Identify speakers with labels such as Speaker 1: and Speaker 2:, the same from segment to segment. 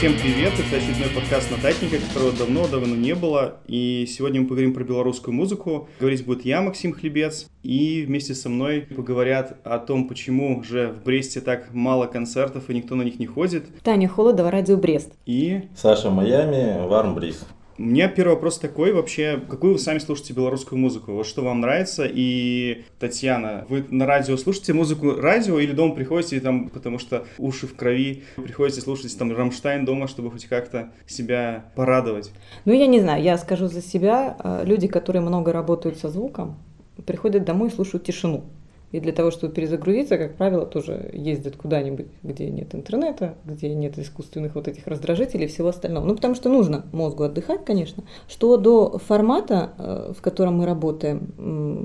Speaker 1: Всем привет! Это очередной подкаст «Нотатника», которого давно-давно не было. И сегодня мы поговорим про белорусскую музыку. Говорить будет я, Максим Хлебец. И вместе со мной поговорят о том, почему же в Бресте так мало концертов и никто на них не ходит.
Speaker 2: Таня Холодова, радио Брест.
Speaker 1: И
Speaker 3: Саша Майами, Варм Брис.
Speaker 1: У меня первый вопрос такой вообще, какую вы сами слушаете белорусскую музыку? Вот что вам нравится? И, Татьяна, вы на радио слушаете музыку радио или дома приходите, и там, потому что уши в крови, приходите слушать там Рамштайн дома, чтобы хоть как-то себя порадовать?
Speaker 2: Ну, я не знаю, я скажу за себя. э, Люди, которые много работают со звуком, приходят домой и слушают тишину. И для того, чтобы перезагрузиться, как правило, тоже ездят куда-нибудь, где нет интернета, где нет искусственных вот этих раздражителей и всего остального. Ну, потому что нужно мозгу отдыхать, конечно. Что до формата, э, в котором мы работаем,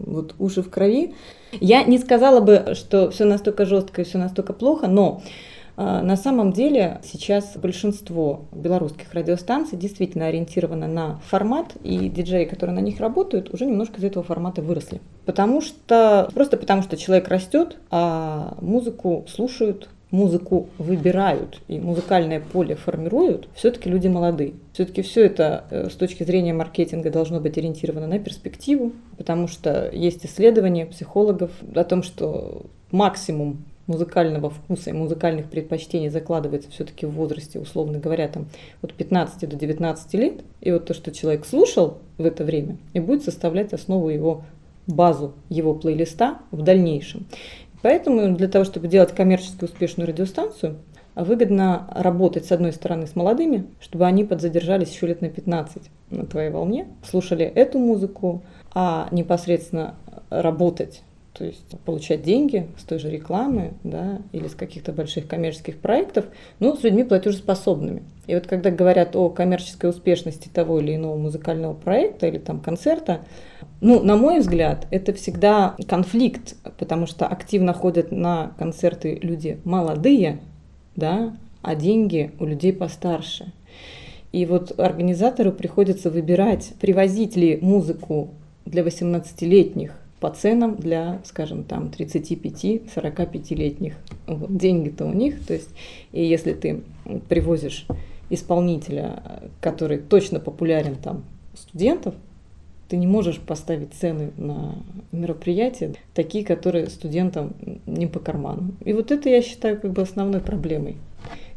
Speaker 2: вот уши в крови, я не сказала бы, что все настолько жестко и все настолько плохо, но На самом деле сейчас большинство белорусских радиостанций действительно ориентировано на формат, и диджеи, которые на них работают, уже немножко из этого формата выросли. Потому что, просто потому что человек растет, а музыку слушают, музыку выбирают и музыкальное поле формируют, все-таки люди молодые. Все-таки все это э, с точки зрения маркетинга должно быть ориентировано на перспективу, потому что есть исследования психологов о том, что максимум музыкального вкуса и музыкальных предпочтений закладывается все-таки в возрасте, условно говоря, там от 15 до 19 лет. И вот то, что человек слушал в это время, и будет составлять основу его базу его плейлиста в дальнейшем. Поэтому для того, чтобы делать коммерчески успешную радиостанцию, выгодно работать, с одной стороны, с молодыми, чтобы они подзадержались еще лет на 15 на твоей волне, слушали эту музыку, а непосредственно работать то есть получать деньги с той же рекламы, да, или с каких-то больших коммерческих проектов, ну, с людьми платежеспособными. И вот когда говорят о коммерческой успешности того или иного музыкального проекта или там концерта, ну, на мой взгляд, это всегда конфликт, потому что активно ходят на концерты люди молодые, да, а деньги у людей постарше. И вот организатору приходится выбирать, привозить ли музыку для 18-летних по ценам для, скажем, там 35-45-летних. Вот. Деньги-то у них. То есть, и если ты привозишь исполнителя, который точно популярен там студентов, ты не можешь поставить цены на мероприятия такие, которые студентам не по карману. И вот это я считаю как бы основной проблемой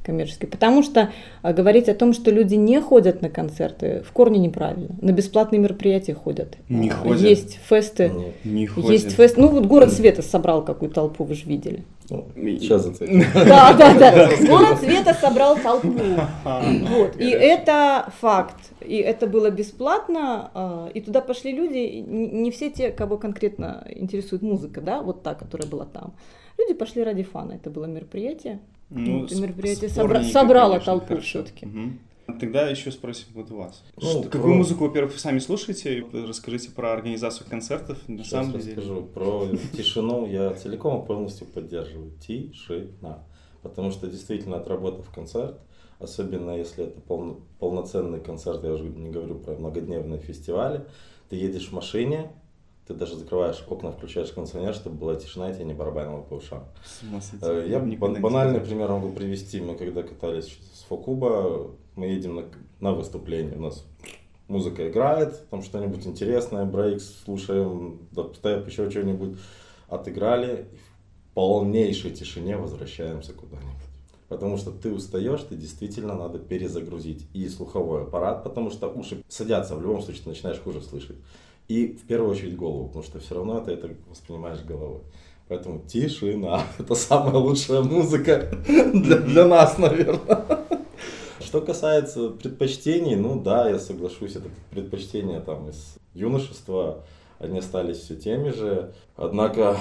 Speaker 2: коммерческой. Потому что а, говорить о том, что люди не ходят на концерты, в корне неправильно. На бесплатные мероприятия ходят.
Speaker 1: Не
Speaker 2: А,
Speaker 1: ходят.
Speaker 2: Есть фесты.
Speaker 3: Ну,
Speaker 1: Не ходят.
Speaker 2: Есть фест. Ну вот город света собрал какую толпу, вы же видели.
Speaker 3: ну, сейчас ответим.
Speaker 2: Да, да, да. Город света собрал толпу. Вот. И это факт. И это было бесплатно. а, И туда пошли люди, не все те, кого конкретно интересует музыка, да, вот та, которая была там. Люди пошли ради фана. Это было мероприятие.
Speaker 1: Ну,
Speaker 2: Это мероприятие
Speaker 1: спорненько,
Speaker 2: собра- собрало
Speaker 1: конечно,
Speaker 2: толпу
Speaker 1: хорошо.
Speaker 2: все-таки.
Speaker 1: Мгм. Тогда еще спросим вот вас.
Speaker 3: Ну,
Speaker 1: Что-
Speaker 3: про-
Speaker 1: какую музыку, во-первых, вы сами слушаете? Расскажите про организацию концертов. На
Speaker 3: Сейчас
Speaker 1: самом деле.
Speaker 3: расскажу про тишину. Я целиком и полностью поддерживаю. Тишина. Потому что действительно, отработав концерт, особенно если это полно- полноценный концерт, я уже не говорю про многодневные фестивали, ты едешь в машине, ты даже закрываешь окна, включаешь кондиционер, чтобы была тишина, и тебя не барабанило по ушам.
Speaker 1: С ума сойти.
Speaker 3: Э, Я
Speaker 1: Никогда
Speaker 3: бан- банальный пример могу привести. Мы когда катались с Фокуба, мы едем на, на выступление. У нас музыка играет, там что-нибудь интересное, брейкс слушаем, дабстеп, еще что-нибудь. Отыграли, и в полнейшей тишине возвращаемся куда-нибудь. Потому что ты устаешь, ты действительно надо перезагрузить и слуховой аппарат, потому что уши садятся, в любом случае ты начинаешь хуже слышать. И в первую очередь голову, потому что все равно ты это воспринимаешь головой. Поэтому тишина. Это самая лучшая музыка для, для нас, наверное. Что касается предпочтений, ну да, я соглашусь, это предпочтения там из юношества, они остались все теми же. Однако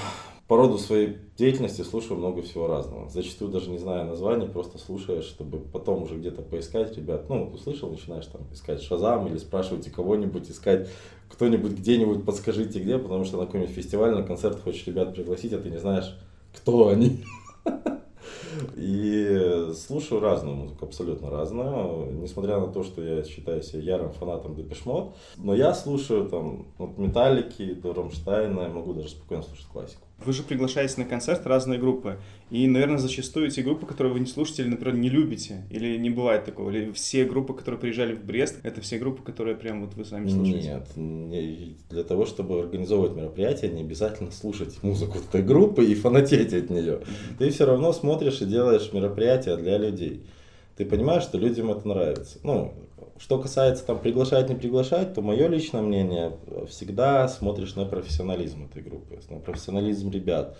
Speaker 3: по роду своей деятельности слушаю много всего разного. Зачастую даже не зная названий, просто слушаешь, чтобы потом уже где-то поискать, ребят. Ну, вот услышал, начинаешь там искать Шазам или спрашиваете кого-нибудь, искать кто-нибудь где-нибудь, подскажите где, потому что на какой-нибудь фестиваль, на концерт хочешь ребят пригласить, а ты не знаешь, кто они. И слушаю разную музыку, абсолютно разную, несмотря на то, что я считаю себя ярым фанатом Депешмот, но я слушаю там от Металлики до Рамштайна, я могу даже спокойно слушать классику.
Speaker 1: Вы же приглашаете на концерт разные группы. И, наверное, зачастую эти группы, которые вы не слушаете или, например, не любите, или не бывает такого, или все группы, которые приезжали в Брест, это все группы, которые прям вот вы сами слушаете?
Speaker 3: Нет, для того, чтобы организовывать мероприятие, не обязательно слушать музыку этой группы и фанатеть от нее. Ты все равно смотришь и делаешь мероприятие для людей. Ты понимаешь, что людям это нравится. Ну, что касается там приглашать, не приглашать, то мое личное мнение, всегда смотришь на профессионализм этой группы, на профессионализм ребят.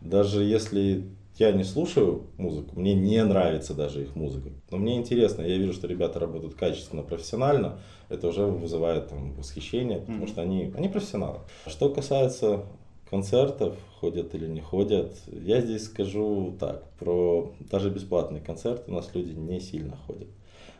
Speaker 3: Даже если я не слушаю музыку, мне не нравится даже их музыка, но мне интересно, я вижу, что ребята работают качественно, профессионально, это уже вызывает там восхищение, потому что они, они профессионалы. Что касается концертов, ходят или не ходят, я здесь скажу так, про даже бесплатные концерты у нас люди не сильно ходят.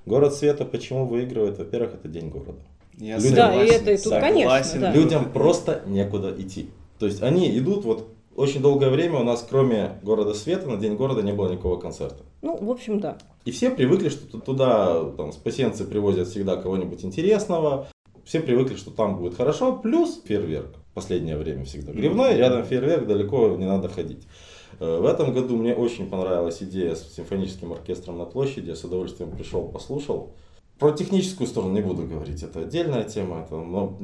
Speaker 3: Город света почему выигрывает? Во-первых, это день города.
Speaker 2: Я людям, да, и это и тут, конечно.
Speaker 3: Да. Людям просто некуда идти. То есть они идут, вот очень долгое время у нас, кроме города света, на День города не было никакого концерта.
Speaker 2: Ну, в общем, да.
Speaker 3: И все привыкли, что туда там, спасенцы привозят всегда кого-нибудь интересного. Все привыкли, что там будет хорошо, плюс фейерверк. Последнее время всегда. Грибной, рядом фейерверк, далеко не надо ходить. Э, в этом году мне очень понравилась идея с симфоническим оркестром на площади. Я с удовольствием пришел, послушал. Про техническую сторону не буду говорить, это отдельная тема. Это, но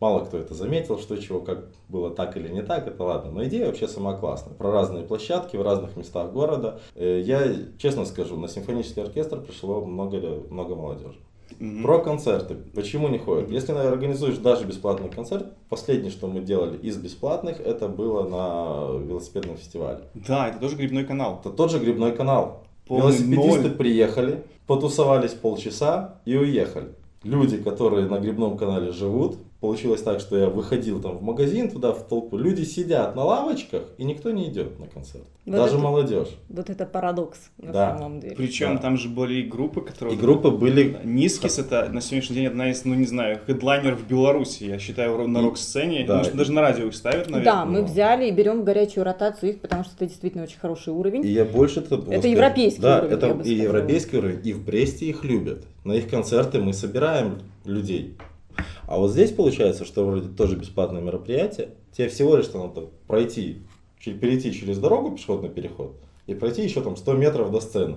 Speaker 3: мало кто это заметил, что чего, как было так или не так, это ладно. Но идея вообще сама классная. Про разные площадки в разных местах города. Э, я честно скажу, на симфонический оркестр пришло много, много молодежи. Угу. Про концерты. Почему не ходят? Если организуешь даже бесплатный концерт, последнее, что мы делали из бесплатных, это было на велосипедном фестивале.
Speaker 1: Да, это тоже грибной канал.
Speaker 3: Это тот же грибной канал. Полный Велосипедисты ноль. приехали, потусовались полчаса и уехали. Люди, которые на грибном канале живут, Получилось так, что я выходил там в магазин, туда в толпу. Люди сидят на лавочках, и никто не идет на концерт. Вот Даже
Speaker 2: это,
Speaker 3: молодежь.
Speaker 2: Вот это парадокс на
Speaker 3: да.
Speaker 2: самом деле.
Speaker 1: Причем да. там же были и группы, которые...
Speaker 3: И группы были...
Speaker 1: Низкис это на сегодняшний день одна из, ну не знаю, хедлайнеров в Беларуси, я считаю, на рок-сцене. Да. Может, даже на радио их ставят, наверное.
Speaker 2: Да, мы взяли и берем в горячую ротацию их, потому что это действительно очень хороший уровень.
Speaker 3: И я больше... Это,
Speaker 2: это европейский
Speaker 3: да,
Speaker 2: уровень,
Speaker 3: это и европейский уровень, и в Бресте их любят. На их концерты мы собираем людей. А вот здесь получается, что вроде тоже бесплатное мероприятие, тебе всего лишь надо пройти, перейти через дорогу, пешеходный переход, и пройти еще там 100 метров до сцены.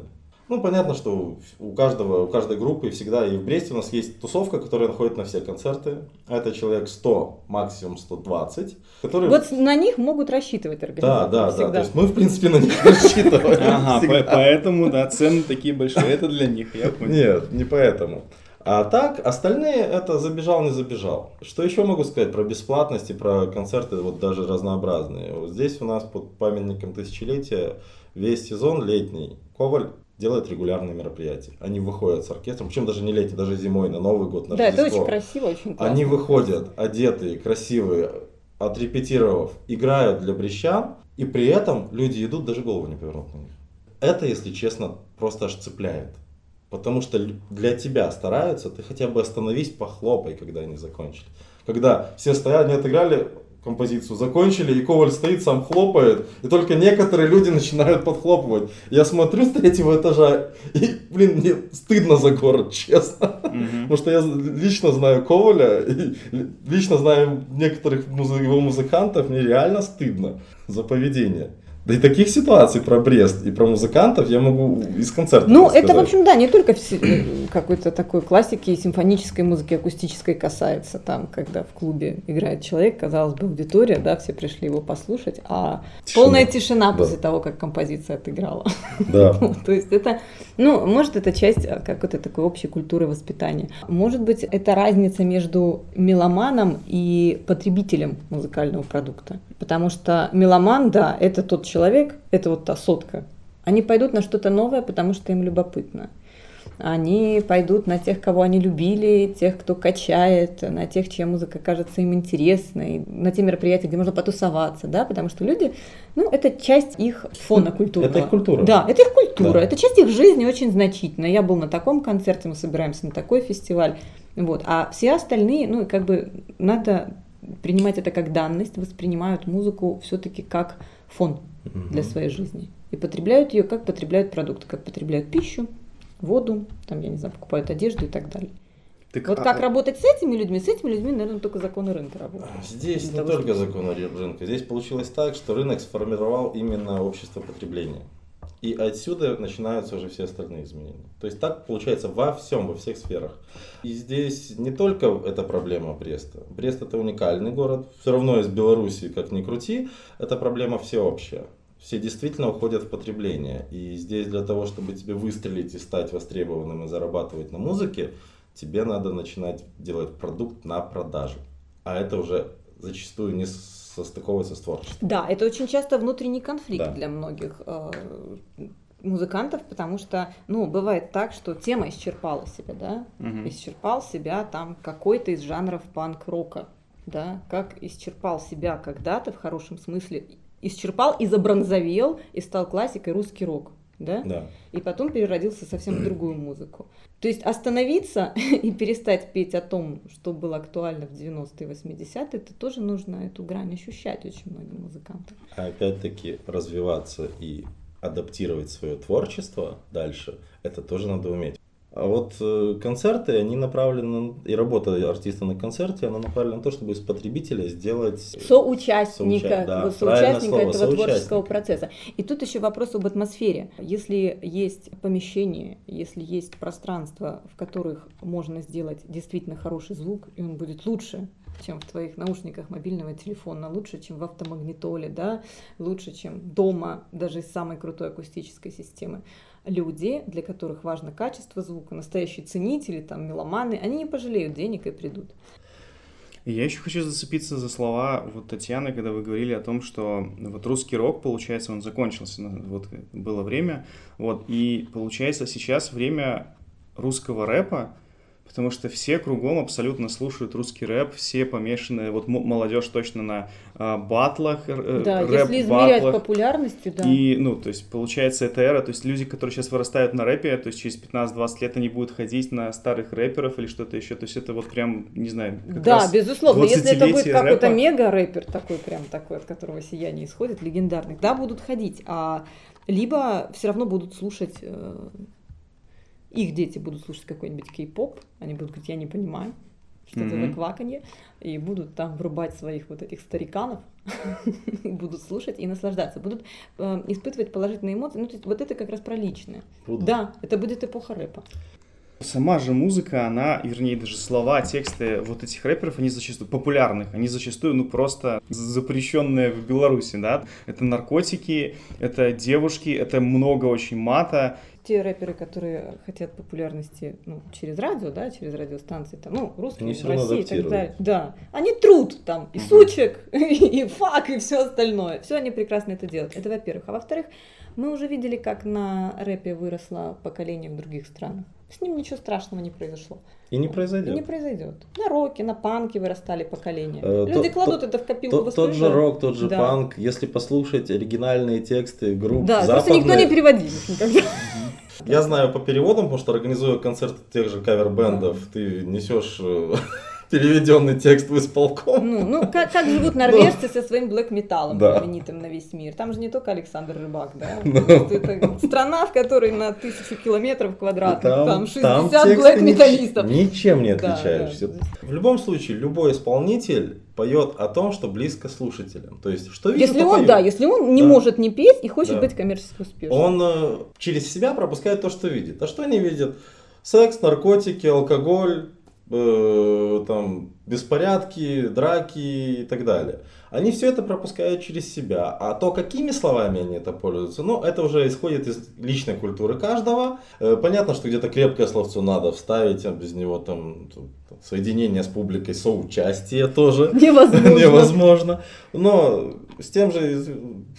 Speaker 3: Ну, понятно, что у каждого, у каждой группы всегда и в Бресте у нас есть тусовка, которая находит на все концерты. Это человек 100, максимум 120. Которые...
Speaker 2: Вот на них могут рассчитывать организаторы.
Speaker 3: Да, да, всегда. да. То есть мы, в принципе, на них рассчитываем.
Speaker 1: Ага, поэтому, да, цены такие большие. Это для них, я
Speaker 3: понял. Нет, не поэтому. А так, остальные это забежал, не забежал. Что еще могу сказать про бесплатность и про концерты, вот даже разнообразные. Вот здесь у нас под памятником тысячелетия весь сезон летний Коваль делает регулярные мероприятия. Они выходят с оркестром, причем даже не летний, даже зимой, на Новый год, на
Speaker 2: Да, Рождество. это очень красиво, очень классно.
Speaker 3: Они выходят одетые, красивые, отрепетировав, играют для брещан, и при этом люди идут, даже голову не повернут на них. Это, если честно, просто аж цепляет. Потому что для тебя стараются, ты хотя бы остановись, похлопай, когда они закончили. Когда все стоят, не отыграли композицию, закончили, и Коваль стоит, сам хлопает, и только некоторые люди начинают подхлопывать. Я смотрю с третьего этажа, и, блин, мне стыдно за город, честно. Mm-hmm. Потому что я лично знаю Коваля, и лично знаю некоторых музы- его музыкантов, мне реально стыдно за поведение. Да и таких ситуаций про Брест и про музыкантов я могу из концерта
Speaker 2: Ну, это, в общем, да, не только э, какой-то такой классики симфонической музыки, акустической касается, там, когда в клубе играет человек, казалось бы, аудитория, да, все пришли его послушать, а тишина. полная тишина да. после того, как композиция отыграла.
Speaker 3: Да.
Speaker 2: То есть это, ну, может, это часть э, какой-то такой общей культуры воспитания. Может быть, это разница между меломаном и потребителем музыкального продукта. Потому что меломан, да, это тот человек, человек, это вот та сотка, они пойдут на что-то новое, потому что им любопытно. Они пойдут на тех, кого они любили, тех, кто качает, на тех, чья музыка кажется им интересной, на те мероприятия, где можно потусоваться, да, потому что люди, ну, это часть их фона культурного.
Speaker 3: Это их культура.
Speaker 2: Да, это их культура, да. это часть их жизни очень значительная. Я был на таком концерте, мы собираемся на такой фестиваль, вот, а все остальные, ну, как бы надо принимать это как данность, воспринимают музыку все-таки как фон для своей жизни. И потребляют ее, как потребляют продукты, как потребляют пищу, воду, там, я не знаю, покупают одежду и так далее. Так, вот а... как работать с этими людьми? С этими людьми, наверное, только законы рынка работают.
Speaker 3: Здесь не того, только чтобы... законы рынка. Здесь получилось так, что рынок сформировал именно общество потребления. И отсюда начинаются уже все остальные изменения. То есть так получается во всем, во всех сферах. И здесь не только эта проблема Бреста. Брест это уникальный город. Все равно из Беларуси, как ни крути, это проблема всеобщая. Все действительно уходят в потребление. И здесь для того, чтобы тебе выстрелить и стать востребованным и зарабатывать на музыке, тебе надо начинать делать продукт на продажу. А это уже зачастую не состыковывается с творчеством.
Speaker 2: Да, это очень часто внутренний конфликт да. для многих э, музыкантов, потому что, ну, бывает так, что тема исчерпала себя, да, угу. исчерпал себя там какой-то из жанров панк-рока, да, как исчерпал себя когда-то в хорошем смысле, исчерпал и забронзовел и стал классикой русский рок да?
Speaker 3: Да.
Speaker 2: И потом переродился совсем в другую музыку. То есть остановиться и перестать петь о том, что было актуально в 90-е, 80-е, это тоже нужно эту грань ощущать очень многим музыкантам.
Speaker 3: А опять-таки развиваться и адаптировать свое творчество дальше, это тоже надо уметь. А вот э, концерты, они направлены, и работа артиста на концерте, она направлена на то, чтобы из потребителя сделать...
Speaker 2: Соучастника, соуча... да, соучастника этого соучастника. творческого процесса. И тут еще вопрос об атмосфере. Если есть помещение, если есть пространство, в которых можно сделать действительно хороший звук, и он будет лучше, чем в твоих наушниках мобильного телефона, лучше, чем в автомагнитоле, да, лучше, чем дома, даже из самой крутой акустической системы люди, для которых важно качество звука, настоящие ценители, там, меломаны, они не пожалеют денег и придут.
Speaker 1: Я еще хочу зацепиться за слова вот Татьяны, когда вы говорили о том, что вот русский рок, получается, он закончился, вот было время, вот, и получается сейчас время русского рэпа, потому что все кругом абсолютно слушают русский рэп, все помешаны, вот молодежь точно на э, батлах,
Speaker 2: э, Да, рэп если измерять батлах. популярностью, да.
Speaker 1: И, ну, то есть, получается, это эра, то есть люди, которые сейчас вырастают на рэпе, то есть через 15-20 лет они будут ходить на старых рэперов или что-то еще, то есть это вот прям, не знаю,
Speaker 2: как Да, раз безусловно, если это будет какой-то мега-рэпер такой, прям такой, от которого сияние исходит, легендарный, да, будут ходить, а либо все равно будут слушать э, их дети будут слушать какой-нибудь кей-поп, они будут говорить, я не понимаю, что mm-hmm. это за кваканье, и будут там врубать своих вот этих стариканов, будут слушать и наслаждаться, будут э, испытывать положительные эмоции. Ну, то есть вот это как раз про личное. Будут. Да, это будет эпоха рэпа.
Speaker 1: Сама же музыка, она, вернее, даже слова, тексты вот этих рэперов, они зачастую популярных, они зачастую, ну, просто запрещенные в Беларуси, да. Это наркотики, это девушки, это много очень мата,
Speaker 2: те рэперы, которые хотят популярности ну, через радио, да, через радиостанции, там, ну, русские, в России и так далее. Да, они труд там и сучек, и фак, и все остальное. Все они прекрасно это делают. Это во-первых. А во-вторых, мы уже видели, как на рэпе выросло поколение в других странах. С ним ничего страшного не произошло.
Speaker 3: И не произойдет.
Speaker 2: И не произойдет. На роке, на панке вырастали поколения. Э, Люди то, кладут то, это в копилку
Speaker 3: то, Тот же рок, тот же да. панк. Если послушать оригинальные тексты групп
Speaker 2: Да,
Speaker 3: западные...
Speaker 2: просто никто не переводил никогда.
Speaker 3: Я знаю по переводам, потому что организуя концерты тех же кавер-бендов, ты несешь э, переведенный текст в исполком.
Speaker 2: Ну, ну как, как живут норвежцы со своим блэк-металлом, да. знаменитым на весь мир. Там же не только Александр Рыбак, да? Ну. Это страна, в которой на тысячу километров квадратных, там, там 60 блэк-металлистов.
Speaker 3: Ничем не отличаешься. Да, да. В любом случае, любой исполнитель поет о том, что близко слушателям. То есть, что
Speaker 2: видит, Если он, поет. да, если он не да. может не петь и хочет да. быть коммерчески успешным.
Speaker 3: Он э, через себя пропускает то, что видит. А что они видят? Секс, наркотики, алкоголь, э, там, беспорядки, драки и так далее. Они все это пропускают через себя. А то, какими словами они это пользуются, ну, это уже исходит из личной культуры каждого. Э, понятно, что где-то крепкое словцо надо вставить, а без него там соединение с публикой, соучастие тоже
Speaker 2: невозможно.
Speaker 3: невозможно. Но с тем же,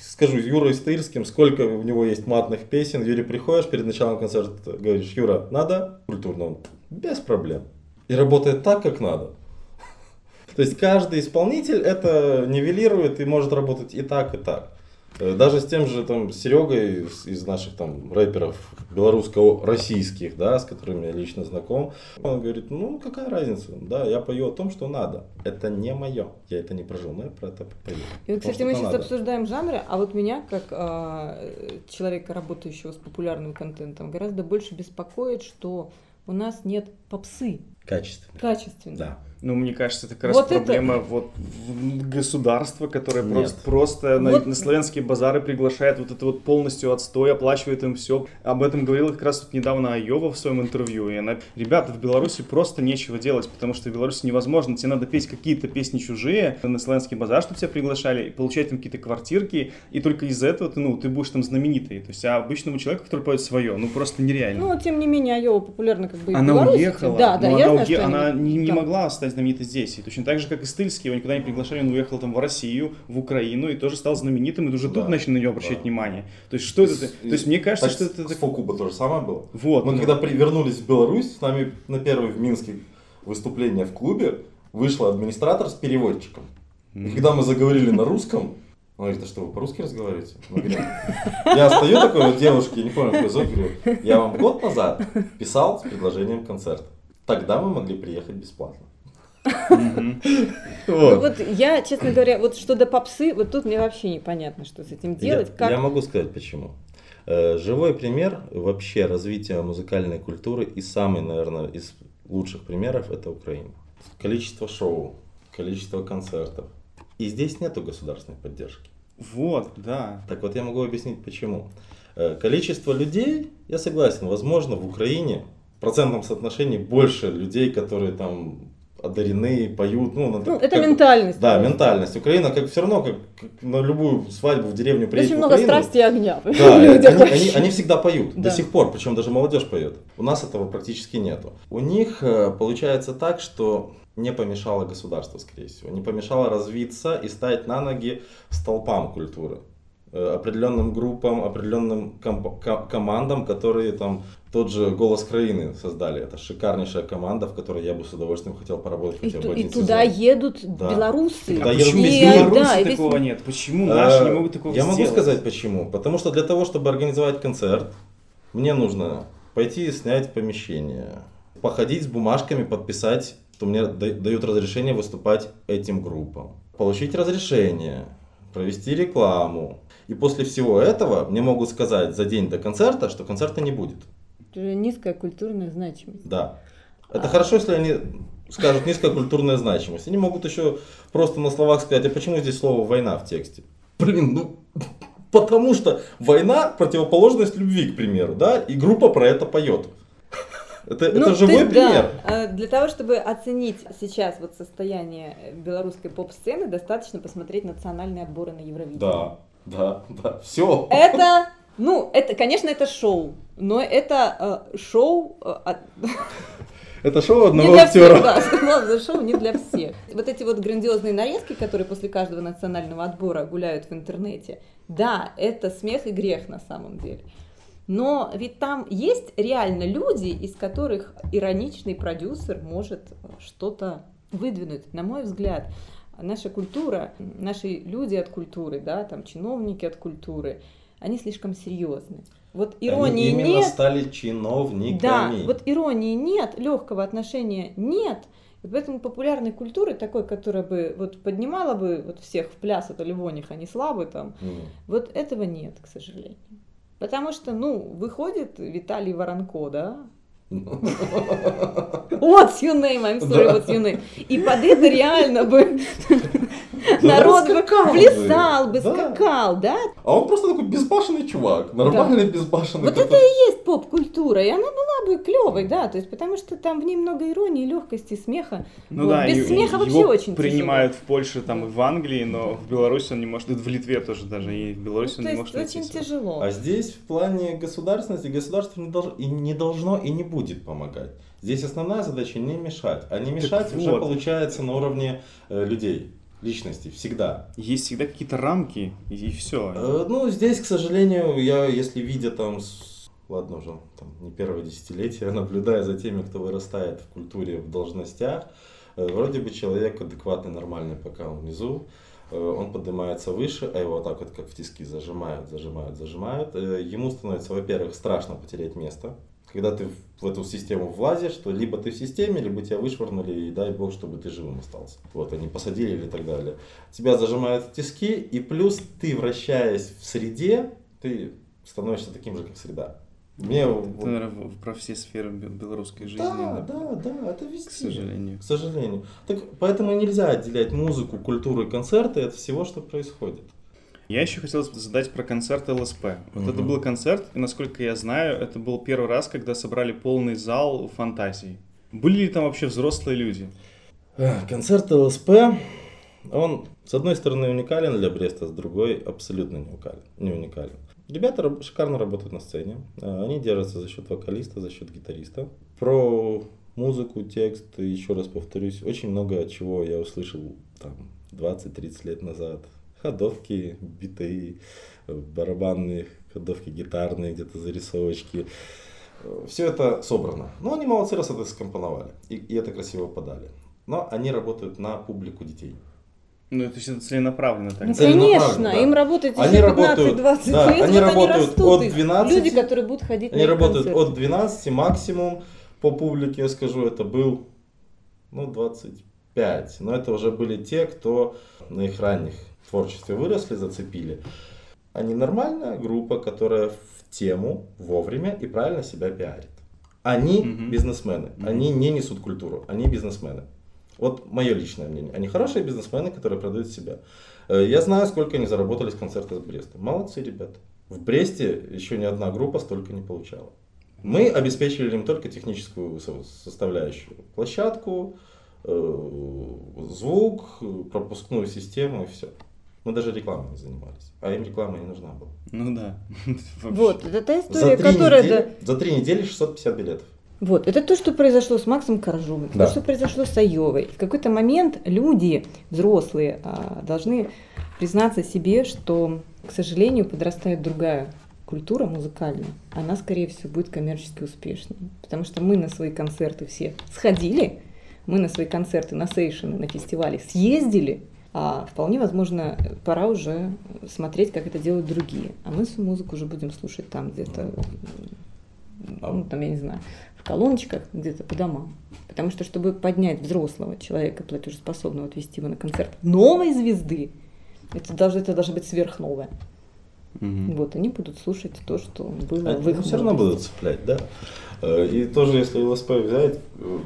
Speaker 3: скажу, Юрой Стырским, сколько у него есть матных песен, Юрий, приходишь перед началом концерта, говоришь, Юра, надо культурно? Без проблем и работает так, как надо. То есть каждый исполнитель это нивелирует и может работать и так, и так. Э, даже с тем же там Серегой из наших там рэперов белорусско-российских, да, с которыми я лично знаком, он говорит, ну какая разница, да, я пою о том, что надо. Это не мое, я это не прожил, но я про это пою.
Speaker 2: И вот, кстати, мы сейчас надо. обсуждаем жанры, а вот меня, как э, человека, работающего с популярным контентом, гораздо больше беспокоит, что у нас нет попсы
Speaker 3: Качественно.
Speaker 2: Качественно.
Speaker 3: Да.
Speaker 1: Ну, мне кажется, это как раз
Speaker 2: Вот это-
Speaker 1: проблема вот в- государства, которое
Speaker 3: Нет.
Speaker 1: просто, просто на,
Speaker 2: Вот-
Speaker 1: на славянские базары приглашает вот это вот полностью отстой, оплачивает им все. Об этом говорила как раз вот недавно Айова в своем интервью. И она, ребята, в Беларуси просто нечего делать, потому что в Беларуси невозможно. Тебе надо петь какие-то песни чужие на славянский базар, чтобы тебя приглашали, и получать там какие-то квартирки, и только из-за этого ты, ну, ты будешь там знаменитый. То есть, а обычному человеку, который поет свое, ну, просто нереально.
Speaker 2: Ну, тем не менее, Айова популярна как бы и в
Speaker 1: Она
Speaker 2: Беларуси.
Speaker 1: уехала,
Speaker 2: Да, да,
Speaker 1: но
Speaker 2: я
Speaker 1: она,
Speaker 2: знаю,
Speaker 1: уе-
Speaker 2: что
Speaker 1: она не, не
Speaker 2: там.
Speaker 1: могла стать знаменитой здесь. И точно так же, как и Стыльский, его никуда не приглашали, он уехал там в Россию, в Украину, и тоже стал знаменитым, и уже тут
Speaker 3: Да,
Speaker 1: начали на него обращать
Speaker 3: да.
Speaker 1: внимание. То есть, что это?
Speaker 3: Из-
Speaker 1: То есть, мне кажется,
Speaker 3: так
Speaker 1: что это...
Speaker 3: С Фокуба то же самое было.
Speaker 1: Вот.
Speaker 3: Мы
Speaker 1: ну.
Speaker 3: когда при- вернулись в Беларусь, с нами на первое в Минске выступление в клубе вышла администратор с переводчиком. И когда мы заговорили на русском, он говорит, а что, вы по-русски разговариваете? Мы говорим, я стою такой вот девушке, я не помню, какой зов, говорю, я вам год назад писал с предложением концерта. Тогда мы могли приехать бесплатно.
Speaker 2: Ну,
Speaker 3: Вот.
Speaker 2: я, честно говоря, вот что до попсы, вот тут мне вообще непонятно, что с этим делать.
Speaker 3: Я могу сказать почему. Э, Живой пример вообще развития музыкальной культуры и самый, наверное, из лучших примеров это Украина. Количество шоу, количество концертов. И здесь нету государственной поддержки.
Speaker 1: Вот, да.
Speaker 3: Так вот я могу объяснить почему. Э, Количество людей, я согласен, возможно, в Украине в процентном соотношении больше людей, которые там одарены, поют. Ну,
Speaker 2: Ну, это
Speaker 3: как
Speaker 2: ментальность.
Speaker 3: Да, ментальность. Украина, как все равно, как, как на любую свадьбу в деревню приедет
Speaker 2: Очень много
Speaker 3: Украину,
Speaker 2: страсти и огня.
Speaker 3: Да, они, они- они всегда поют,
Speaker 2: Да.
Speaker 3: до сих пор, причем даже молодежь поет. У нас этого практически нету. У них э, получается так, что не помешало государство, скорее всего, не помешало развиться и стать на ноги столпам культуры. Э, определенным группам, определенным комп- ко- командам, которые там тот же «Голос Краины» создали. Это шикарнейшая команда, в которой я бы с удовольствием хотел поработать
Speaker 2: И,
Speaker 3: хотя
Speaker 2: ту-
Speaker 3: бы
Speaker 2: и
Speaker 3: один
Speaker 2: туда
Speaker 3: сезон.
Speaker 2: едут
Speaker 3: Да.
Speaker 2: белорусы.
Speaker 3: Туда
Speaker 1: а
Speaker 3: едут
Speaker 1: почему
Speaker 3: весь мир.
Speaker 1: Беларуси
Speaker 2: да, и весь
Speaker 1: такого
Speaker 2: мир.
Speaker 1: нет? Почему наши не
Speaker 3: Э,
Speaker 1: могут такого
Speaker 3: Я могу
Speaker 1: сделать?
Speaker 3: сказать почему. Потому что для того, чтобы организовать концерт, мне нужно пойти и снять помещение, походить с бумажками, подписать, что мне да- дают разрешение выступать этим группам, получить разрешение, провести рекламу. И после всего этого мне могут сказать за день до концерта, что концерта не будет.
Speaker 2: Это же Низкая культурная значимость.
Speaker 3: Да. Это
Speaker 2: А.
Speaker 3: хорошо, если они скажут низкая культурная значимость. Они могут еще просто на словах сказать, а почему здесь слово война в тексте? Блин, ну потому что война противоположность любви, к примеру, да, и группа про это поет. Это,
Speaker 2: Ну,
Speaker 3: это
Speaker 2: то
Speaker 3: живой
Speaker 2: да,
Speaker 3: пример.
Speaker 2: э, для того, чтобы оценить сейчас вот состояние белорусской поп-сцены, достаточно посмотреть национальные отборы на Евровидение.
Speaker 3: Да, да, да, все.
Speaker 2: Это, ну, это, конечно, это шоу, но это э, шоу э,
Speaker 3: Это шоу
Speaker 2: не
Speaker 3: одного
Speaker 2: для всех,
Speaker 3: актера.
Speaker 2: да, сказала, это шоу не для всех. Вот эти вот грандиозные нарезки, которые после каждого национального отбора гуляют в интернете, да, это смех и грех на самом деле. Но ведь там есть реально люди, из которых ироничный продюсер может что-то выдвинуть. На мой взгляд, наша культура, наши люди от культуры, да, там чиновники от культуры, они слишком серьезны. Вот иронии
Speaker 3: Они именно
Speaker 2: нет.
Speaker 3: стали
Speaker 2: Да,
Speaker 3: чиновниками.
Speaker 2: вот иронии нет, легкого отношения нет. И поэтому популярной культуры такой, которая бы вот поднимала бы вот всех в пляс, Ливоних, а не слабый там,
Speaker 3: М.
Speaker 2: вот этого нет, к сожалению. Потому что, ну, выходит Виталий Воронко, да? What's your name? I'm sorry, what's your name? И под это реально бы народ бы плясал бы,
Speaker 3: Да.
Speaker 2: скакал, да?
Speaker 3: А он просто такой безбашенный чувак, нормальный безбашенный.
Speaker 2: Вот
Speaker 3: который-
Speaker 2: это и есть поп-культура, и она была бы клевой, да, то есть потому что там в ней много иронии, легкости, смеха.
Speaker 1: Ну
Speaker 2: Вот.
Speaker 1: да,
Speaker 2: Без
Speaker 1: и-
Speaker 2: смеха вообще очень
Speaker 1: принимают в Польше там и в Англии, но в Беларуси он не может, в Литве тоже даже, и в Беларуси
Speaker 2: тяжело.
Speaker 1: он
Speaker 2: То
Speaker 1: не
Speaker 2: есть
Speaker 1: может найти
Speaker 2: очень
Speaker 1: себя.
Speaker 2: тяжело.
Speaker 3: А здесь в плане государственности государство не, долж- и не должно и не будет помогать. Здесь основная задача не мешать. А не мешать уже
Speaker 1: вот.
Speaker 3: получается на уровне э, людей, личностей, всегда.
Speaker 1: Есть всегда какие-то рамки, и, все.
Speaker 3: Э, ну, здесь, к сожалению, я, если видя там, с- ладно уже, там, не первое десятилетие, наблюдая за теми, кто вырастает в культуре, в должностях, э, вроде бы человек адекватный, нормальный, пока он внизу, э, он поднимается выше, а его вот так вот, как в тиски, зажимают, зажимают, зажимают. Э, Ему становится, во-первых, страшно потерять место. Когда ты в эту систему влазишь, то либо ты в системе, либо тебя вышвырнули, и дай бог, чтобы ты живым остался. Вот, они посадили или так далее. Тебя зажимают в тиски, и плюс ты, вращаясь в среде, ты становишься таким же, как среда. Мне
Speaker 1: Это,
Speaker 3: вот-
Speaker 1: наверное, про все сферы бе- белорусской жизни.
Speaker 3: Да, да, да, это везде.
Speaker 1: К сожалению.
Speaker 3: К сожалению. Так поэтому нельзя отделять музыку, культуру и концерты от всего, что происходит.
Speaker 1: Я еще хотел задать про концерт ЛСП. Вот
Speaker 3: Мгм.
Speaker 1: это был концерт, и насколько я знаю, это был первый раз, когда собрали полный зал фантазии. Были ли там вообще взрослые люди?
Speaker 3: Концерт ЛСП, он с одной стороны уникален для Бреста, с другой абсолютно не уникален. Не уникален. Ребята шикарно работают на сцене. Э, Они держатся за счет вокалиста, за счет гитариста. Про музыку, текст, еще раз повторюсь, очень много чего я услышал там 20-30 лет назад. Ходовки, биты, э, барабанные, ходовки гитарные, где-то зарисовочки. Все это собрано. Но они молодцы, раз это скомпоновали. И, и это красиво подали. Но они работают на публику детей.
Speaker 1: Ну, это всё целенаправленно так.
Speaker 2: Ну, конечно,
Speaker 3: да.
Speaker 2: им работать еще
Speaker 3: Они работают-
Speaker 2: 15-20
Speaker 3: да,
Speaker 2: лет,
Speaker 3: они
Speaker 2: вот
Speaker 3: работают
Speaker 2: растут,
Speaker 3: от
Speaker 2: и
Speaker 3: 12,
Speaker 2: Люди, которые будут ходить
Speaker 3: Они
Speaker 2: на
Speaker 3: работают
Speaker 2: концерты.
Speaker 3: от 12 максимум. По публике, я скажу, это был ну, 25. Но это уже были те, кто на их ранних творчестве выросли, зацепили. Они нормальная группа, которая в тему вовремя и правильно себя пиарит. Они
Speaker 1: Мгм.
Speaker 3: бизнесмены,
Speaker 1: Мгм.
Speaker 3: они не несут культуру, они бизнесмены. Вот мое личное мнение. Они хорошие бизнесмены, которые продают себя. Э, Я знаю, сколько они заработали с концерта с Бреста. Молодцы ребята. В Бресте еще ни одна группа столько не получала. Мы обеспечили им только техническую со- составляющую. Площадку, звук, э, пропускную систему и все. Мы даже рекламой не занимались. А им реклама не нужна была.
Speaker 1: Ну да. Вообще.
Speaker 2: Вот, это та
Speaker 3: За
Speaker 2: история,
Speaker 3: три,
Speaker 2: которая... да,
Speaker 3: за три недели 650 билетов.
Speaker 2: Вот, это то, что произошло с Максом Коржовым,
Speaker 3: Да.
Speaker 2: то, что произошло с Айовой. В какой-то момент люди, взрослые, а, должны признаться себе, что, к сожалению, подрастает другая культура музыкальная. Она, скорее всего, будет коммерчески успешнее. Потому что мы на свои концерты все сходили, мы на свои концерты, на сейшены, на фестивали съездили, а вполне возможно, пора уже смотреть, как это делают другие. А мы свою музыку уже будем слушать там где-то, ну, там, я не знаю, в колоночках где-то по домам. Потому что, чтобы поднять взрослого человека, платежеспособного, отвести его на концерт новой звезды, это должно, это должно быть сверхновое.
Speaker 1: Мгм.
Speaker 2: Вот, они будут слушать то, что было в
Speaker 3: Они
Speaker 2: их
Speaker 3: все равно будут цеплять, да. Э, И тоже, если ЛСП взять,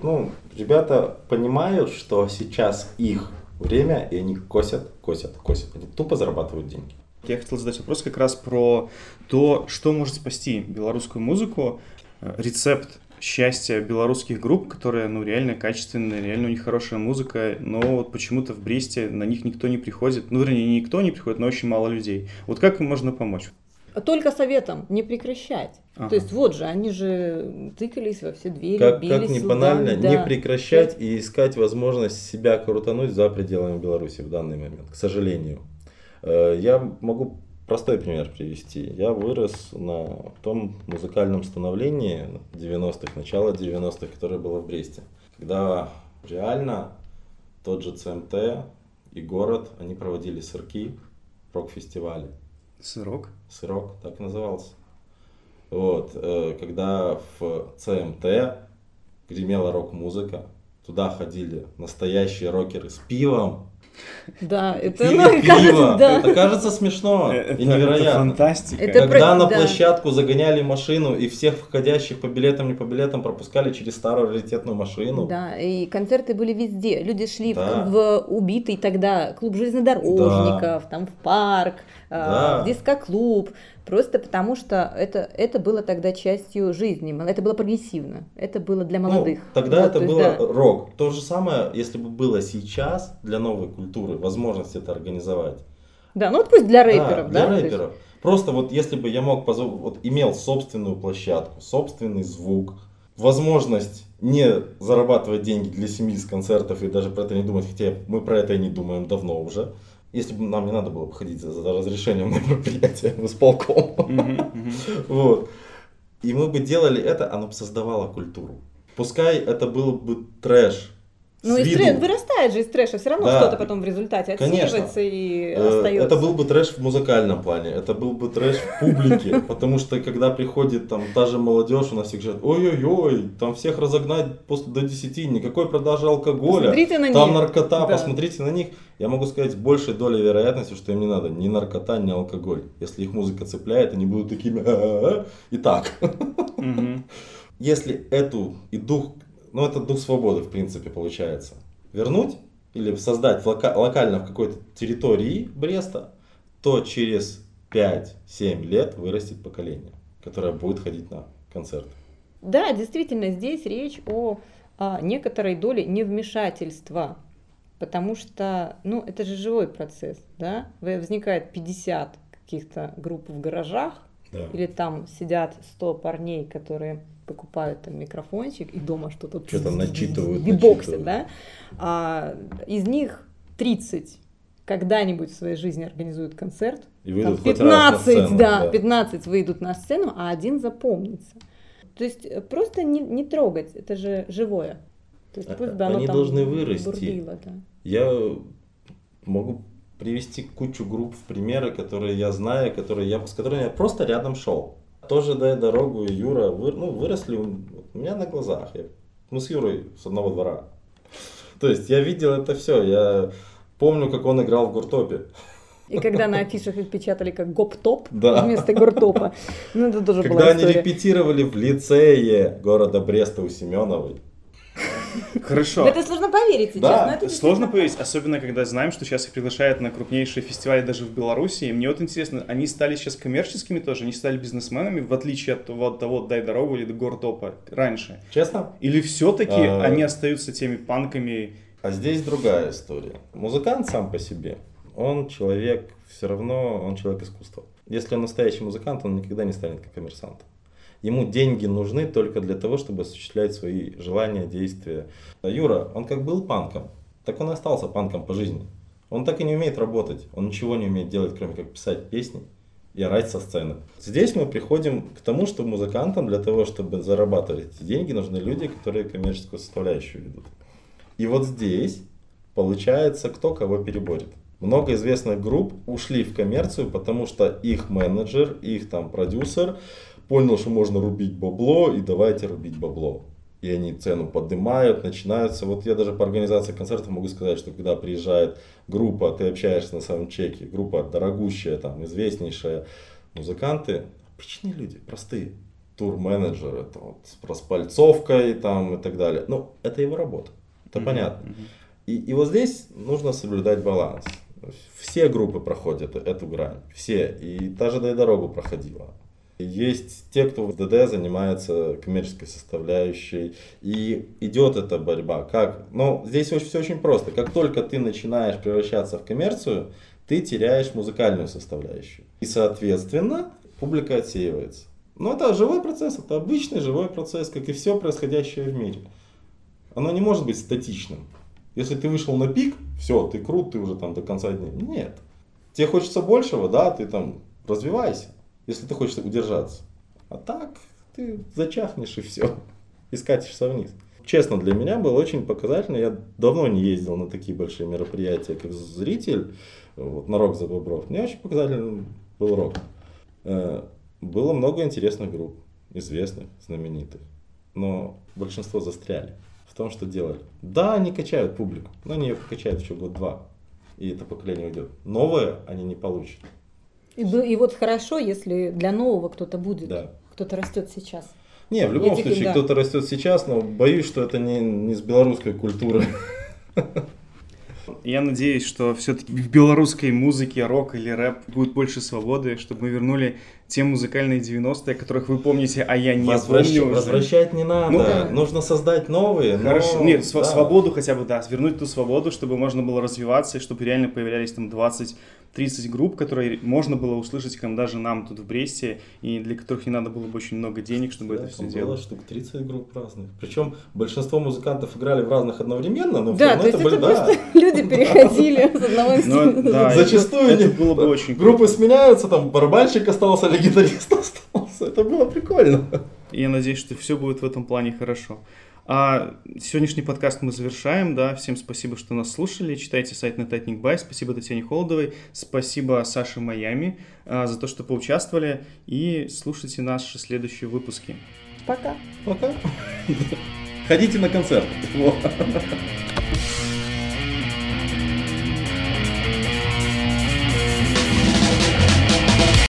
Speaker 3: ну, ребята понимают, что сейчас их время, и они косят, косят, косят. Они тупо зарабатывают деньги.
Speaker 1: Я хотел задать вопрос как раз про то, что может спасти белорусскую музыку. Э, Рецепт счастья белорусских групп, которые, ну, реально качественные, реально у них хорошая музыка, но вот почему-то в Бресте на них никто не приходит. Ну, вернее, никто не приходит, но очень мало людей. Вот как им можно помочь?
Speaker 2: Только советом не прекращать.
Speaker 1: Ага.
Speaker 2: То есть вот же, они же тыкались во все двери,
Speaker 3: Как,
Speaker 2: бились
Speaker 3: как
Speaker 2: зубами,
Speaker 3: банально, не
Speaker 2: да.
Speaker 3: прекращать и искать возможность себя крутануть за пределами Беларуси в данный момент, к сожалению. Э, Я могу простой пример привести. Я вырос на том музыкальном становлении 90-х, начала 90-х, которое было в Бресте. Когда реально тот же ЦМТ и город, они проводили сырки, рок-фестивали.
Speaker 1: Сырок?
Speaker 3: Сырок, так назывался. Вот, э, когда в ЦМТ гремела рок-музыка, туда ходили настоящие рокеры с пивом,
Speaker 2: Да, это,
Speaker 3: пили
Speaker 2: ну,
Speaker 3: пиво.
Speaker 2: кажется, да.
Speaker 3: Это кажется смешно
Speaker 1: Э,
Speaker 3: и
Speaker 1: это- Это
Speaker 3: невероятно.
Speaker 1: фантастика.
Speaker 2: Это
Speaker 3: Когда
Speaker 2: про-
Speaker 3: на
Speaker 2: да.
Speaker 3: площадку загоняли машину и всех входящих по билетам, не по билетам пропускали через старую раритетную машину.
Speaker 2: Да, и концерты были везде. Люди шли в-
Speaker 3: Да.
Speaker 2: в, убитый тогда клуб железнодорожников, там в парк, э,
Speaker 3: Да.
Speaker 2: в диско-клуб. Просто потому что это, это было тогда частью жизни. Это было прогрессивно. Это было для
Speaker 3: Ну,
Speaker 2: молодых.
Speaker 3: тогда
Speaker 2: Вот,
Speaker 3: это
Speaker 2: то есть,
Speaker 3: было
Speaker 2: да.
Speaker 3: рок. То же самое, если бы было сейчас для новой культуры, возможность это организовать.
Speaker 2: Да, ну вот пусть для рэперов,
Speaker 3: Да,
Speaker 2: да?
Speaker 3: для
Speaker 2: есть-
Speaker 3: рэперов. Просто вот если бы я мог позов- вот имел собственную площадку, собственный звук, возможность не зарабатывать деньги для семьи с концертов и даже про это не думать, хотя мы про это и не думаем давно уже. Если бы нам не надо было бы ходить за, за разрешением на мероприятие в исполком.
Speaker 1: Мгм, мгм.
Speaker 3: Вот. И мы бы делали это, оно бы создавало культуру. Пускай это был бы трэш,
Speaker 2: Ну, из
Speaker 3: виду.
Speaker 2: трэш, вырастает же из трэша, все равно
Speaker 3: Да.
Speaker 2: что-то потом в результате
Speaker 3: Конечно.
Speaker 2: отсеивается и
Speaker 3: Э,
Speaker 2: остается.
Speaker 3: Это был бы трэш в музыкальном плане, это был бы трэш в публике, потому что когда приходит там та же молодежь, у нас всех говорят, ой-ой-ой, там всех разогнать после до 10, никакой продажи алкоголя,
Speaker 2: Посмотрите на
Speaker 3: там наркота, посмотрите на них. Я могу сказать с большей долей вероятности, что им не надо ни наркота, ни алкоголь. Если их музыка цепляет, они будут такими «А-а-а», и так.
Speaker 1: Мгм.
Speaker 3: Если эту и дух, ну это дух свободы в принципе получается, вернуть или создать лока- локально в какой-то территории Бреста, то через 5-7 лет вырастет поколение, которое будет ходить на концерты.
Speaker 2: Да, действительно, здесь речь о, а, некоторой доле невмешательства. Потому что, ну, это же живой процесс, да? Возникает 50 каких-то групп в гаражах, или там сидят 100 парней, которые покупают там микрофончик и дома что-то
Speaker 3: Что-то начитывают,
Speaker 2: бибоксят, да? А, из них 30 когда-нибудь в своей жизни организуют концерт,
Speaker 3: И
Speaker 2: там
Speaker 3: выйдут хоть раз на
Speaker 2: 15,
Speaker 3: сцену,
Speaker 2: да, 15 выйдут на сцену, а один запомнится. То есть э, просто не, не трогать, это же живое. То есть
Speaker 3: А-
Speaker 2: пусть бы оно
Speaker 3: они
Speaker 2: там
Speaker 3: должны вырасти.
Speaker 2: бурлило, да.
Speaker 3: Я могу привести кучу групп в примеры, которые я знаю, которые я, с которыми я просто рядом шел. Тоже дай дорогу, и Юра, вы, ну, выросли у меня на глазах. Я- мы с Юрой с одного двора. То есть я видел это все. Я помню, как он играл в гуртопе.
Speaker 2: И когда на афишах их печатали как гоп-топ
Speaker 3: Да.
Speaker 2: вместо гуртопа, ну это тоже
Speaker 3: Когда
Speaker 2: была
Speaker 3: они
Speaker 2: история.
Speaker 3: репетировали в лицее города Бреста у Семеновой.
Speaker 1: Хорошо.
Speaker 2: В это сложно поверить сейчас.
Speaker 3: Да,
Speaker 2: это
Speaker 1: Сложно поверить, особенно когда знаем, что сейчас их приглашают на крупнейшие фестивали даже в Беларуси. И мне вот интересно, они стали сейчас коммерческими тоже, они стали бизнесменами, в отличие от того, от того «Дай дорогу» или «Гортопа» раньше?
Speaker 3: Честно?
Speaker 1: Или все-таки
Speaker 3: А.
Speaker 1: они остаются теми панками?
Speaker 3: А здесь другая история. Музыкант сам по себе, он человек, все равно он человек искусства. Если он настоящий музыкант, он никогда не станет как коммерсант. Ему деньги нужны только для того, чтобы осуществлять свои желания, действия. Юра, он как был панком, так он и остался панком по жизни. Он так и не умеет работать, он ничего не умеет делать, кроме как писать песни и орать со сцены. Здесь мы приходим к тому, что музыкантам для того, чтобы зарабатывать эти деньги, нужны люди, которые коммерческую составляющую ведут. И вот здесь получается, кто кого переборет. Много известных групп ушли в коммерцию, потому что их менеджер, их там продюсер понял, что можно рубить бабло, и давайте рубить бабло. И они цену поднимают, начинаются. Вот я даже по организации концертов могу сказать, что когда приезжает группа, ты общаешься на саундчеке, группа дорогущая, там, известнейшая, музыканты, обычные люди, простые. Тур-менеджер, это вот с распальцовкой там и так далее. Ну, это его работа, это
Speaker 1: Мгм,
Speaker 3: понятно. И, и вот здесь нужно соблюдать баланс. Все группы проходят эту грань, все. И та же «Дай дорогу» проходила. Есть те, кто в ДД занимается коммерческой составляющей, и идет эта борьба. Как? Ну, здесь все очень просто. Как только ты начинаешь превращаться в коммерцию, ты теряешь музыкальную составляющую. И, соответственно, публика отсеивается. Но это живой процесс, это обычный живой процесс, как и все происходящее в мире. Оно не может быть статичным. Если ты вышел на пик, все, ты крут, ты уже там до конца дня. Нет. Тебе хочется большего, да, ты там развивайся, если ты хочешь удержаться. А так ты зачахнешь и все. И скатишься вниз. Честно, для меня было очень показательно. Я давно не ездил на такие большие мероприятия, как зритель, вот, на рок за бобров. Мне очень показательный был рок. Э, Было много интересных групп, известных, знаменитых. Но большинство застряли в том, что делали. Да, они качают публику, но они ее покачают еще год-два. И это поколение уйдет. Новое они не получат.
Speaker 2: И, и вот хорошо, если для нового кто-то будет,
Speaker 3: Да.
Speaker 2: кто-то растет сейчас.
Speaker 3: Не, в любом
Speaker 2: Я
Speaker 3: случае,
Speaker 2: да.
Speaker 3: кто-то растет сейчас, но боюсь, что это не, не с белорусской культуры.
Speaker 1: Я надеюсь, что все-таки в белорусской музыке рок или рэп будет больше свободы, чтобы мы вернули те музыкальные 90-е, которых вы помните, а я не
Speaker 3: Возвращ-
Speaker 1: помню. уже.
Speaker 3: Возвращать не надо.
Speaker 1: Ну
Speaker 2: да.
Speaker 3: Нужно создать новые. но-
Speaker 1: Хорошо. Нет, св-
Speaker 3: да.
Speaker 1: свободу хотя бы, да, вернуть ту свободу, чтобы можно было развиваться, и чтобы реально появлялись там 20-30 групп, которые можно было услышать, как даже нам тут в Бресте, и для которых не надо было бы очень много денег, чтобы
Speaker 3: Да,
Speaker 1: это все
Speaker 3: там было
Speaker 1: делать.
Speaker 3: штук 30 групп разных. Причем большинство музыкантов играли в разных одновременно, но
Speaker 2: Да,
Speaker 3: равно
Speaker 2: то есть это
Speaker 3: были- да.
Speaker 2: просто люди переходили с одного
Speaker 1: Ну,
Speaker 2: инструмента.
Speaker 1: да,
Speaker 2: на
Speaker 1: это-
Speaker 3: Зачастую
Speaker 1: это было бы очень
Speaker 3: группы сменяются, там барабанщик остался гитарист остался. Это было прикольно.
Speaker 1: И я надеюсь, что все будет в этом плане хорошо. А сегодняшний подкаст мы завершаем, да, всем спасибо, что нас слушали, читайте сайт Нотатник Бай, спасибо Татьяне Холодовой, спасибо Саше Майами а, за то, что поучаствовали, и слушайте наши следующие выпуски.
Speaker 2: Пока.
Speaker 3: Пока. Ходите на концерт.